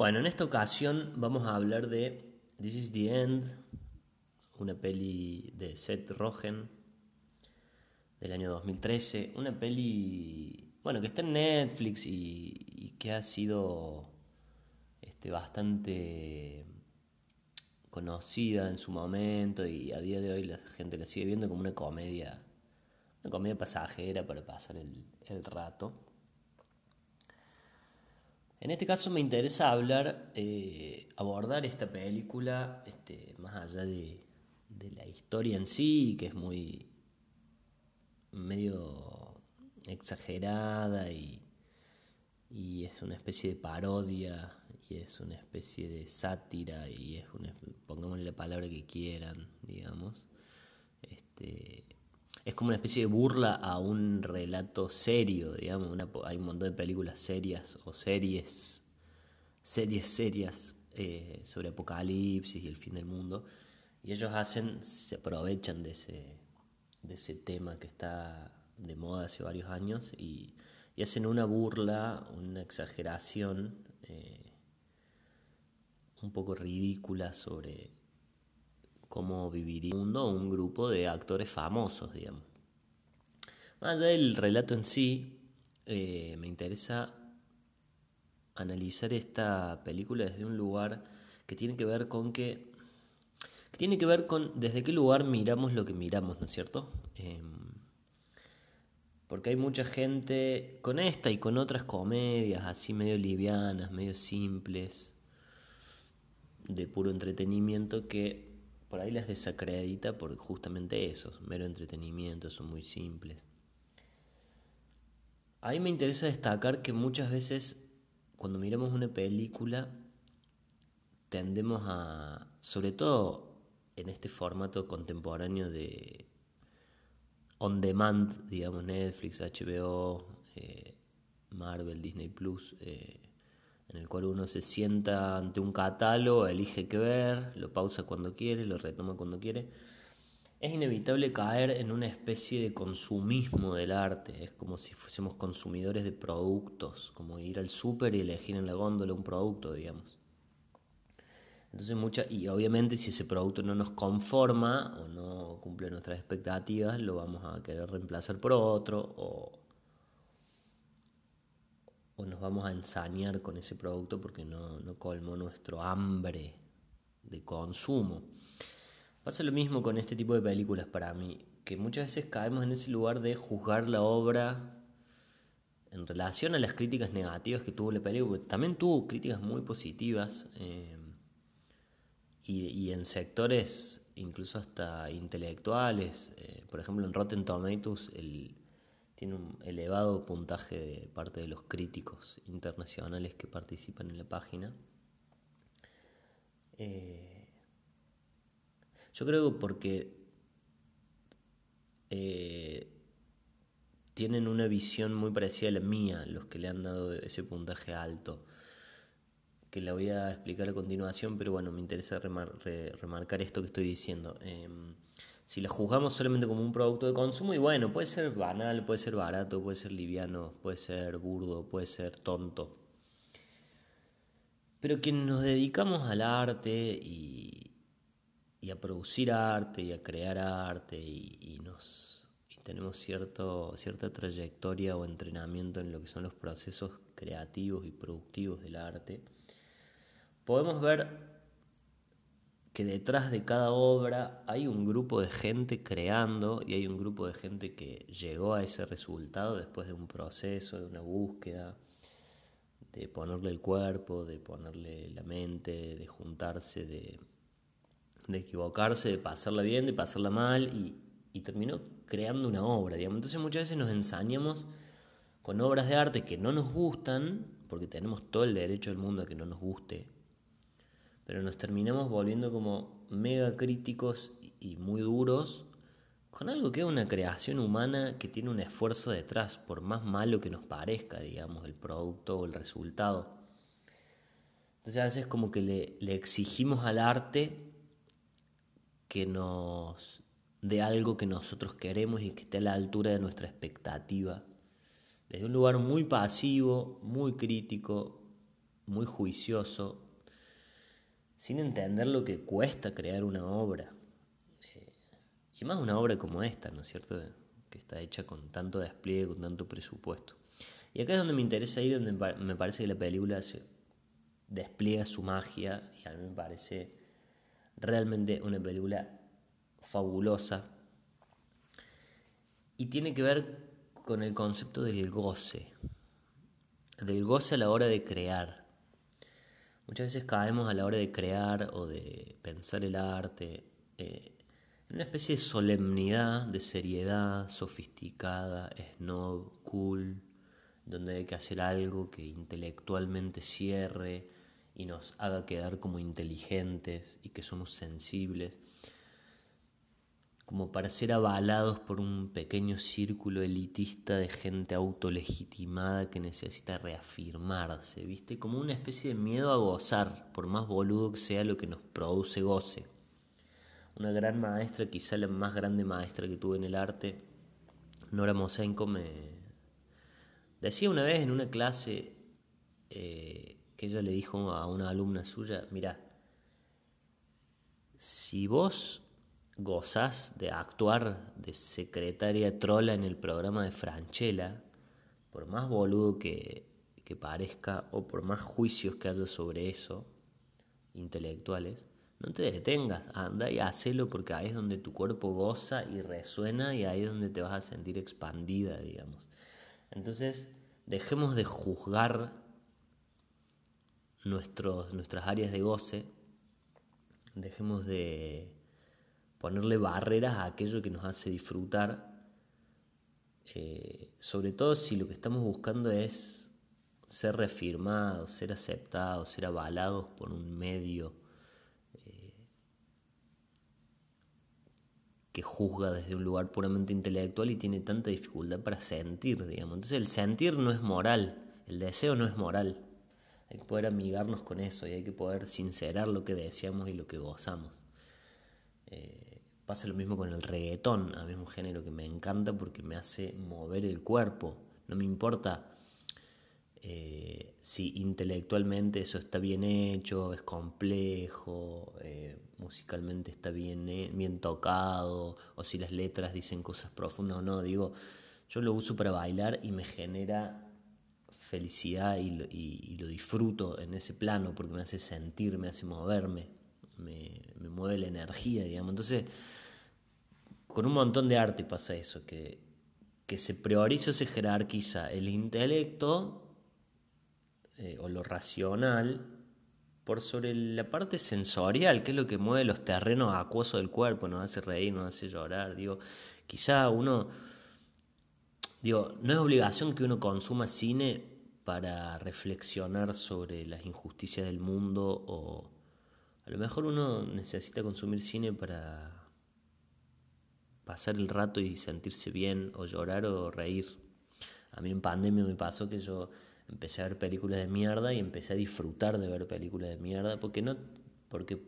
Bueno, en esta ocasión vamos a hablar de This is the End, una peli de Seth Rogen del año 2013, una peli, bueno, que está en Netflix y, que ha sido este, bastante conocida en su momento y a día de hoy la gente la sigue viendo como una comedia, una comedia pasajera para pasar el, el rato. En este caso me interesa hablar, eh, abordar esta película este, más allá de, la historia en sí, que es muy medio exagerada y, es una especie de parodia y es una especie de sátira y es una, pongámosle la palabra que quieran, digamos. Este, es como una especie de burla a un relato serio, digamos. hay un montón de películas serias o series, series serias eh, sobre apocalipsis y el fin del mundo. Y ellos hacen, se aprovechan de ese, de ese tema que está de moda hace varios años y, hacen una burla, una exageración eh, un poco ridícula sobre cómo viviría un mundo un grupo de actores famosos, digamos. Más allá del relato en sí, eh, me interesa analizar esta película desde un lugar que tiene que ver con que, tiene que ver con desde qué lugar miramos lo que miramos, ¿no es cierto? Em, porque hay mucha gente con esta y con otras comedias así medio livianas, medio simples, de puro entretenimiento que por ahí las desacredita por justamente eso, mero entretenimiento, son muy simples. A mí me interesa destacar que muchas veces cuando miramos una película tendemos a, sobre todo en este formato contemporáneo de on demand, digamos Netflix, HBO, eh, Marvel, Disney Plus, eh, en el cual uno se sienta ante un catálogo, elige qué ver, lo pausa cuando quiere, lo retoma cuando quiere. Es inevitable caer en una especie de consumismo del arte, es como si fuésemos consumidores de productos, como ir al súper y elegir en la góndola un producto, digamos. Entonces y obviamente si ese producto no nos conforma o no cumple nuestras expectativas, lo vamos a querer reemplazar por otro o o nos vamos a ensañar con ese producto porque no, no colmó nuestro hambre de consumo. Pasa lo mismo con este tipo de películas para mí, que muchas veces caemos en ese lugar de juzgar la obra en relación a las críticas negativas que tuvo la película, también tuvo críticas muy positivas eh, y, y, en sectores incluso hasta intelectuales, eh, por ejemplo en Rotten Tomatoes el, tiene un elevado puntaje de parte de los críticos internacionales que participan en la página. Eh, yo creo que porque eh, tienen una visión muy parecida a la mía, los que le han dado ese puntaje alto, que la voy a explicar a continuación, pero bueno, me interesa remarcar esto que estoy diciendo. Em, si la juzgamos solamente como un producto de consumo, y bueno, puede ser banal, puede ser barato, puede ser liviano, puede ser burdo, puede ser tonto. Pero quienes nos dedicamos al arte y, a producir arte y a crear arte y, nos, y tenemos cierto, cierta trayectoria o entrenamiento en lo que son los procesos creativos y productivos del arte, podemos ver que detrás de cada obra hay un grupo de gente creando y hay un grupo de gente que llegó a ese resultado después de un proceso, de una búsqueda, de ponerle el cuerpo, de ponerle la mente, de juntarse, de, equivocarse, de pasarla bien, de pasarla mal y, y terminó creando una obra, digamos. Entonces muchas veces nos ensañamos con obras de arte que no nos gustan, porque tenemos todo el derecho del mundo a que no nos guste, pero nos terminamos volviendo como mega críticos y muy duros con algo que es una creación humana que tiene un esfuerzo detrás, por más malo que nos parezca, digamos, el producto o el resultado. Entonces a veces como que le, le exigimos al arte que nos dé algo que nosotros queremos y que esté a la altura de nuestra expectativa. Desde un lugar muy pasivo, muy crítico, muy juicioso, sin entender lo que cuesta crear una obra. Eh, y más una obra como esta, ¿no es cierto? Que está hecha con tanto despliegue, con tanto presupuesto. Y acá es donde me interesa ir, donde me parece que la película despliega su magia y a mí me parece realmente una película fabulosa. Y tiene que ver con el concepto del goce, del goce a la hora de crear. Muchas veces caemos a la hora de crear o de pensar el arte eh, en una especie de solemnidad, de seriedad sofisticada, snob, cool, donde hay que hacer algo que intelectualmente cierre y nos haga quedar como inteligentes y que somos sensibles, como para ser avalados por un pequeño círculo elitista de gente autolegitimada que necesita reafirmarse, ¿viste? Como una especie de miedo a gozar, por más boludo que sea lo que nos produce goce. Una gran maestra, quizá la más grande maestra que tuve en el arte, Nora Mosenko, me, Decía una vez en una clase eh, que ella le dijo a una alumna suya, mira, si vos gozás de actuar de secretaria trola en el programa de Franchella, por más boludo que, que parezca o por más juicios que haya sobre eso, intelectuales, no te detengas, anda y hacelo porque ahí es donde tu cuerpo goza y resuena y ahí es donde te vas a sentir expandida, digamos. Entonces, dejemos de juzgar nuestros, nuestras áreas de goce, dejemos de ponerle barreras a aquello que nos hace disfrutar, eh, sobre todo si lo que estamos buscando es ser reafirmados, ser aceptados, ser avalados por un medio que juzga desde un lugar puramente intelectual y tiene tanta dificultad para sentir, digamos. Entonces el sentir no es moral, el deseo no es moral. Hay que poder amigarnos con eso y hay que poder sincerar lo que deseamos y lo que gozamos. Eh, pasa lo mismo con el reggaetón, a mí es un género que me encanta porque me hace mover el cuerpo. No me importa eh, si intelectualmente eso está bien hecho, es complejo, eh, musicalmente está bien, eh, bien tocado, o si las letras dicen cosas profundas o no. Digo, yo lo uso para bailar y me genera felicidad y lo, y, lo disfruto en ese plano porque me hace sentir, me hace moverme, me, me mueve la energía, digamos. Entonces, con un montón de arte pasa eso, que, que se prioriza o se jerarquiza el intelecto eh, o lo racional por sobre la parte sensorial, que es lo que mueve los terrenos acuosos del cuerpo, nos hace reír, nos hace llorar. Digo, quizá uno, digo, no es obligación que uno consuma cine para reflexionar sobre las injusticias del mundo o a lo mejor uno necesita consumir cine para pasar el rato y sentirse bien o llorar o reír. A mí en pandemia me pasó que yo empecé a ver películas de mierda y empecé a disfrutar de ver películas de mierda porque no porque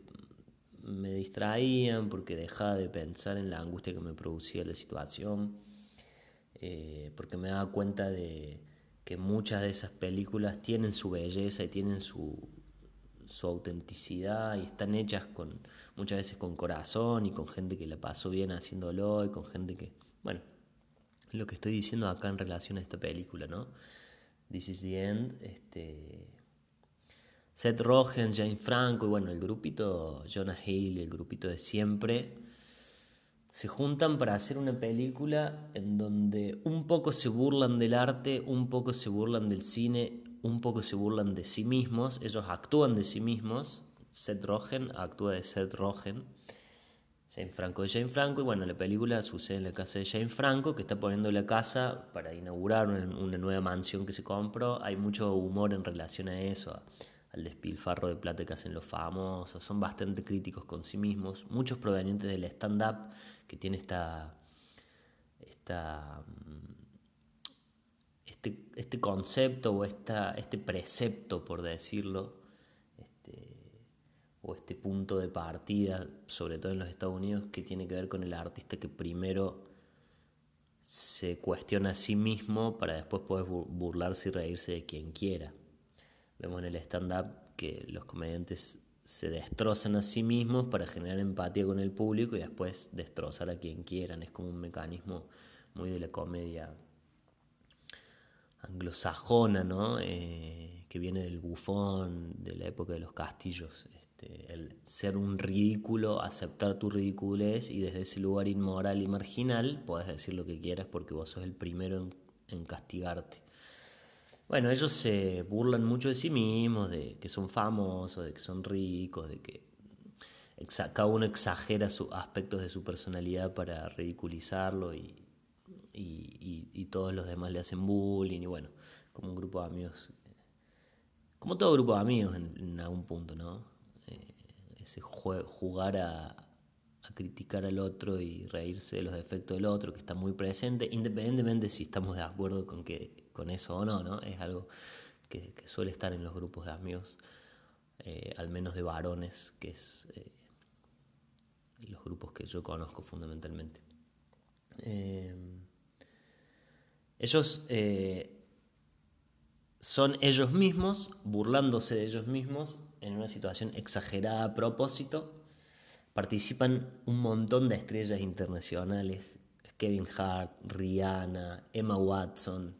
me distraían, porque dejaba de pensar en la angustia que me producía la situación, eh, porque me daba cuenta de que muchas de esas películas tienen su belleza y tienen su, su autenticidad y están hechas con muchas veces con corazón y con gente que la pasó bien haciéndolo y con gente que, bueno, lo que estoy diciendo acá en relación a esta película, ¿no? This is the End, este, Seth Rogen, Jane Franco y bueno, el grupito Jonah Hill, el grupito de siempre, se juntan para hacer una película en donde un poco se burlan del arte, un poco se burlan del cine, un poco se burlan de sí mismos, ellos actúan de sí mismos, Seth Rogen actúa de Seth Rogen Jane Franco de Jane Franco, y bueno, la película sucede en la casa de Jane Franco, que está poniendo la casa para inaugurar una, nueva mansión que se compró. Hay mucho humor en relación a eso, al despilfarro de plata que hacen los famosos. Son bastante críticos con sí mismos, muchos provenientes del stand-up, que tiene esta, esta mm, este, este concepto o esta, este precepto, por decirlo, o este punto de partida, sobre todo en los Estados Unidos, que tiene que ver con el artista que primero se cuestiona a sí mismo para después poder burlarse y reírse de quien quiera. Vemos en el stand-up que los comediantes se destrozan a sí mismos para generar empatía con el público y después destrozar a quien quieran. Es como un mecanismo muy de la comedia anglosajona, ¿no? Eh, que viene del bufón, de la época de los castillos. Este, el ser un ridículo, aceptar tu ridiculez y desde ese lugar inmoral y marginal puedes decir lo que quieras porque vos sos el primero en castigarte. Bueno, ellos se burlan mucho de sí mismos, de que son famosos, de que son ricos, de que cada uno exagera sus aspectos de su personalidad para ridiculizarlo y, y, todos los demás le hacen bullying y bueno, como un grupo de amigos, como todo grupo de amigos en, algún punto, ¿no? Eh, ese jugar a, criticar al otro y reírse de los defectos del otro, que está muy presente, independientemente si estamos de acuerdo con que con eso o no, ¿no? Es algo que, suele estar en los grupos de amigos, eh, al menos de varones, que es eh, los grupos que yo conozco fundamentalmente. Eh, ellos son ellos mismos, burlándose de ellos mismos en una situación exagerada a propósito. Participan un montón de estrellas internacionales, Kevin Hart, Rihanna, Emma Watson,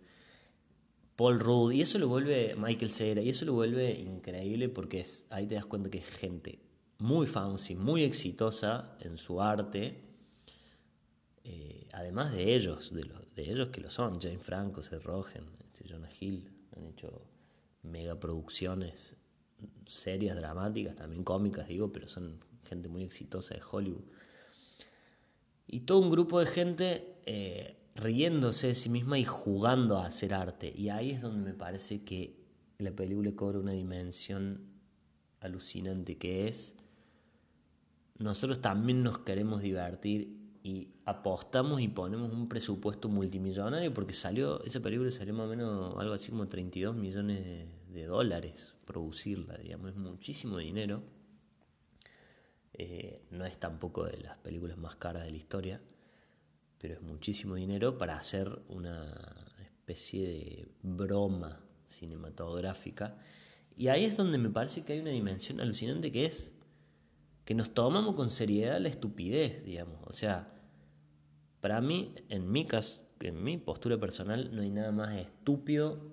Paul Rudd, y eso lo vuelve Michael Cera, y eso lo vuelve increíble porque es, ahí te das cuenta que es gente muy famosa y muy exitosa en su arte, eh, además de ellos, de, los, de ellos que lo son, Jane Franco, Seth Rogen, este, Jonah Hill, han hecho megaproducciones serias, dramáticas, también cómicas, digo, pero son gente muy exitosa de Hollywood. Y todo un grupo de gente eh, riéndose de sí misma y jugando a hacer arte. Y ahí es donde me parece que la película cobra una dimensión alucinante que es nosotros también nos queremos divertir y apostamos y ponemos un presupuesto multimillonario porque salió, esa película salió más o menos algo así como 32 millones de dólares producirla, digamos, es muchísimo dinero. Eh, no es tampoco de las películas más caras de la historia pero es muchísimo dinero para hacer una especie de broma cinematográfica. Y ahí es donde me parece que hay una dimensión alucinante que es que nos tomamos con seriedad la estupidez, digamos. O sea, para mí, en mi caso, en mi postura personal, no hay nada más estúpido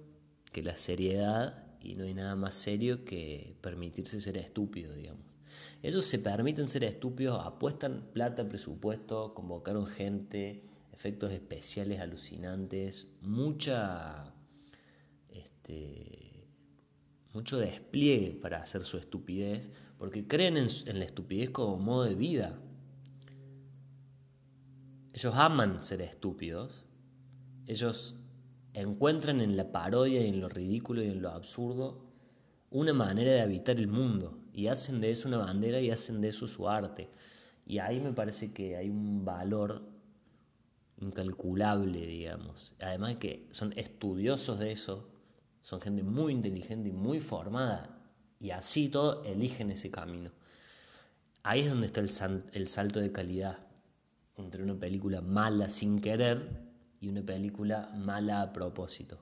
que la seriedad y no hay nada más serio que permitirse ser estúpido, digamos. Ellos se permiten ser estúpidos, apuestan plata, presupuesto, convocaron gente, efectos especiales alucinantes, mucha. Mucho despliegue para hacer su estupidez, porque creen en, en la estupidez como modo de vida. Ellos aman ser estúpidos, ellos encuentran en la parodia y en lo ridículo y en lo absurdo una manera de habitar el mundo y hacen de eso una bandera y hacen de eso su arte. Y ahí me parece que hay un valor incalculable, digamos. Además que son estudiosos de eso, son gente muy inteligente y muy formada, y así todo eligen ese camino. Ahí es donde está el, salto de calidad entre una película mala sin querer y una película mala a propósito,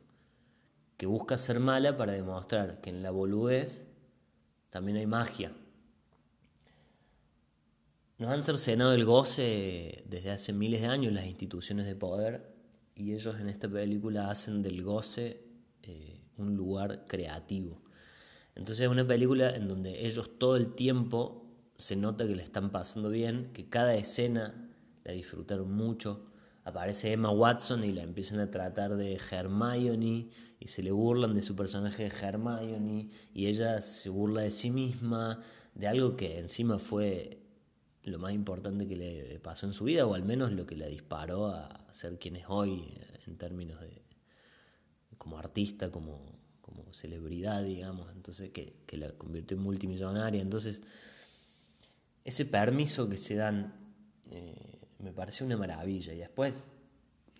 que busca ser mala para demostrar que en la boludez también hay magia. Nos han cercenado el goce desde hace miles de años las instituciones de poder y ellos en esta película hacen del goce eh, un lugar creativo. Entonces es una película en donde ellos todo el tiempo se nota que le están pasando bien, que cada escena la disfrutaron mucho. Aparece Emma Watson y la empiezan a tratar de Hermione y se le burlan de su personaje de Hermione y ella se burla de sí misma, de algo que encima fue lo más importante que le pasó en su vida, o al menos lo que la disparó a ser quien es hoy en términos de como artista, como, como celebridad, digamos, entonces que, la convirtió en multimillonaria. Entonces, ese permiso que se dan eh, me parece una maravilla. Y después,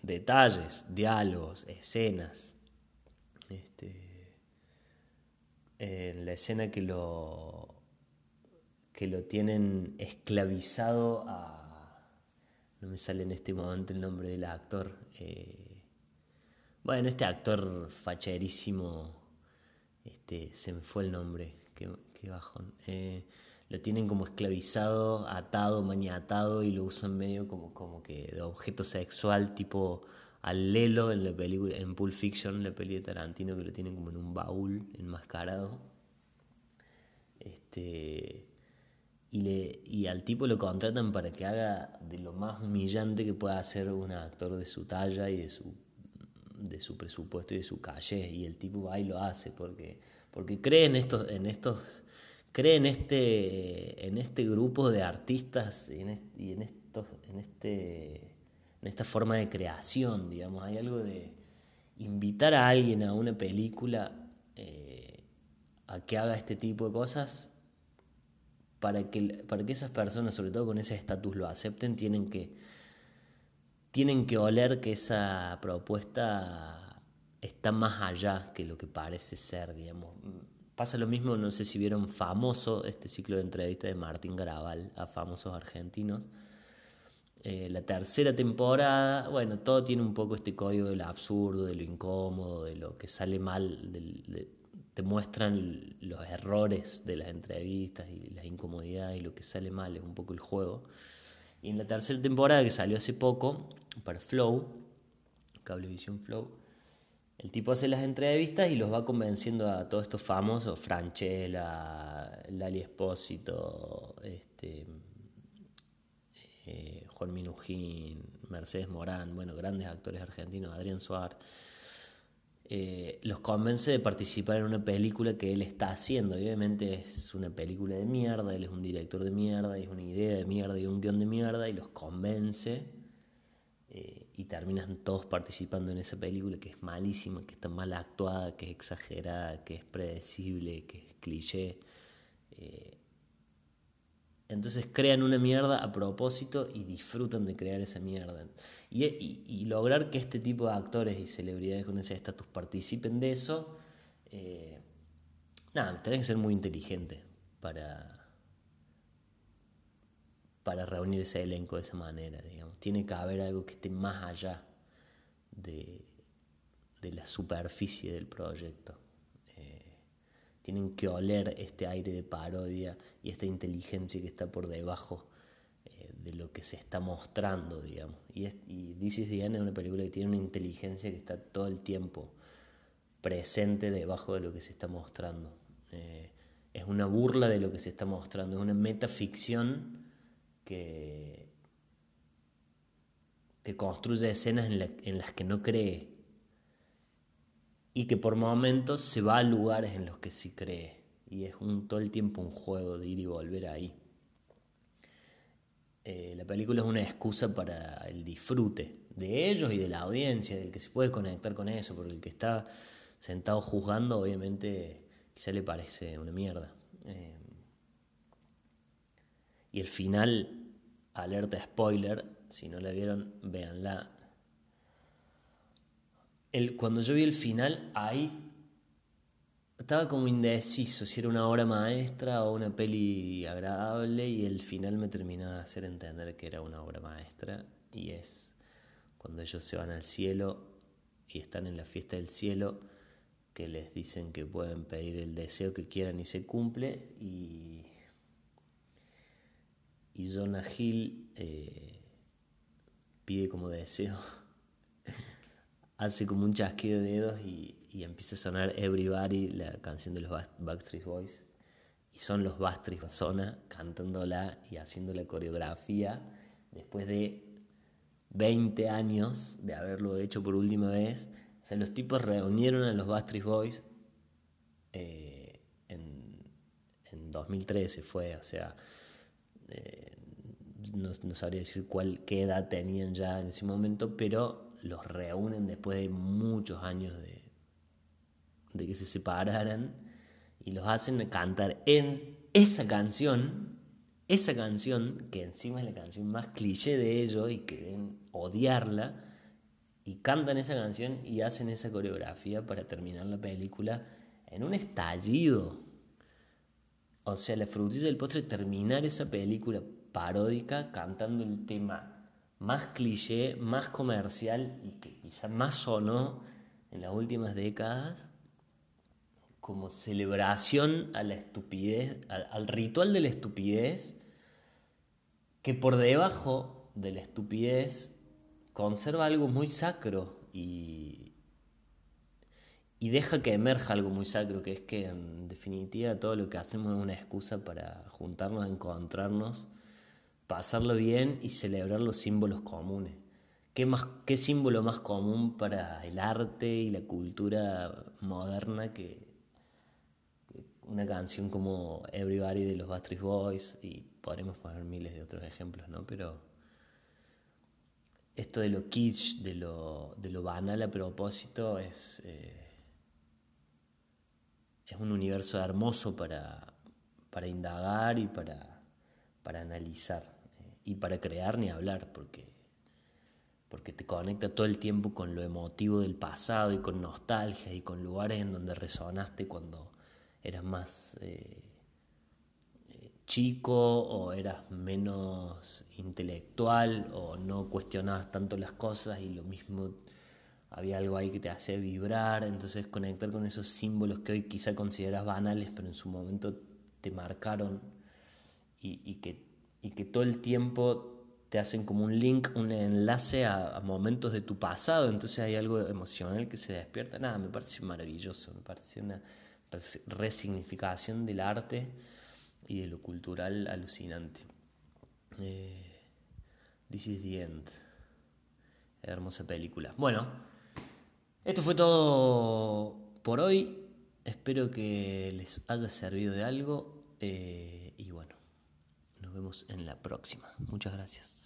detalles, diálogos, escenas. Este, en la escena que lo que lo tienen esclavizado a... No me sale en este momento el nombre del actor. Eh, bueno, este actor facherísimo Este, se me fue el nombre, qué, bajón. Eh, lo tienen como esclavizado, atado, maniatado y lo usan medio como, como que de objeto sexual, tipo al Lelo en la película, en Pulp Fiction, la peli de Tarantino, que lo tienen como en un baúl enmascarado. Este, y, le, y al tipo lo contratan para que haga de lo más humillante que pueda hacer un actor de su talla y de su, de su presupuesto y de su calle. Y el tipo va y lo hace porque, porque cree en estos, en estos cree en este, en este grupo de artistas y en, estos, en, este, en esta forma de creación, digamos. Hay algo de invitar a alguien a una película eh, a que haga este tipo de cosas para que, para que esas personas, sobre todo con ese estatus, lo acepten, tienen que, tienen que oler que esa propuesta está más allá que lo que parece ser, digamos Pasa lo mismo, no sé si vieron famoso este ciclo de entrevistas de Martín Garabal a famosos argentinos. Eh, la tercera temporada, bueno, todo tiene un poco este código del absurdo, de lo incómodo, de lo que sale mal, te muestran los errores de las entrevistas y las incomodidades y lo que sale mal es un poco el juego. Y en la tercera temporada que salió hace poco Flow, Cablevisión Flow, el tipo hace las entrevistas y los va convenciendo a todos estos famosos, Franchella, Lali Espósito, este, eh, Juan Minujín, Mercedes Morán, bueno, grandes actores argentinos, Adrián Suárez, eh, los convence de participar en una película que él está haciendo. obviamente es una película de mierda, él es un director de mierda, y es una idea de mierda y un guion de mierda, y los convence eh, y terminan todos participando en esa película que es malísima, que está mal actuada, que es exagerada, que es predecible, que es cliché. Eh, entonces crean una mierda a propósito y disfrutan de crear esa mierda. Y, lograr que este tipo de actores y celebridades con ese estatus participen de eso, eh, nada, tienen que ser muy inteligentes para, para reunir ese elenco de esa manera, digamos. Tiene que haber algo que esté más allá de, la superficie del proyecto. Eh, tienen que oler este aire de parodia y esta inteligencia que está por debajo eh, de lo que se está mostrando, digamos. Y, es, y This is the es una película que tiene una inteligencia que está todo el tiempo presente debajo de lo que se está mostrando. Eh, es una burla de lo que se está mostrando, es una metaficción que, construye escenas en, las que no cree y que por momentos se va a lugares en los que sí cree y es todo el tiempo un juego de ir y volver ahí. Eh, la película es una excusa para el disfrute de ellos y de la audiencia, del que se puede conectar con eso, porque el que está sentado juzgando obviamente quizá le parece una mierda. Eh, y el final alerta spoiler, si no la vieron, véanla. El, cuando yo vi el final, ahí estaba como indeciso si era una obra maestra o una peli agradable y el final me terminó de hacer entender que era una obra maestra y es cuando ellos se van al cielo y están en la fiesta del cielo que les dicen que pueden pedir el deseo que quieran y se cumple y y Jonah Hill eh, pide como deseo, hace como un chasquido de dedos y, empieza a sonar Everybody, la canción de los Backstreet Boys. Y son los Backstreet Zona cantándola y haciendo la coreografía después de 20 años de haberlo hecho por última vez. O sea, los tipos reunieron a los Backstreet Boys eh, en, en 2013 fue, o sea, eh, no, sabría decir cuál, qué edad tenían ya en ese momento, pero los reúnen después de muchos años de, que se separaran y los hacen cantar en esa canción, esa canción que encima es la canción más cliché de ellos y que deben odiarla, y cantan esa canción y hacen esa coreografía para terminar la película en un estallido o sea, la frutilla del postre, terminar esa película paródica cantando el tema más cliché, más comercial y que quizá más sonó en las últimas décadas, como celebración a la estupidez, al, ritual de la estupidez, que por debajo de la estupidez conserva algo muy sacro y, y deja que emerja algo muy sacro, que es que en definitiva todo lo que hacemos es una excusa para juntarnos, encontrarnos, pasarlo bien y celebrar los símbolos comunes. ¿Qué, más, ¿Qué símbolo más común para el arte y la cultura moderna que, una canción como Everybody de los Backstreet Boys? Y podremos poner miles de otros ejemplos, ¿no? Pero esto de lo kitsch, de lo, de lo banal a propósito, es, eh, es un universo hermoso para, para indagar y para, para analizar eh, y para crear ni hablar, porque porque te conecta todo el tiempo con lo emotivo del pasado y con nostalgia y con lugares en donde resonaste cuando eras más eh, eh, chico o eras menos intelectual o no cuestionabas tanto las cosas y lo mismo había algo ahí que te hacía vibrar, entonces conectar con esos símbolos que hoy quizá consideras banales, pero en su momento te marcaron y, que, y que todo el tiempo te hacen como un link, un enlace a, momentos de tu pasado, entonces hay algo emocional que se despierta. Nada, me parece maravilloso, me parece una resignificación del arte y de lo cultural alucinante. Eh, This is the end. Hermosa película. Bueno, esto fue todo por hoy. Espero que les haya servido de algo. Eh, y bueno, nos vemos en la próxima. Muchas gracias.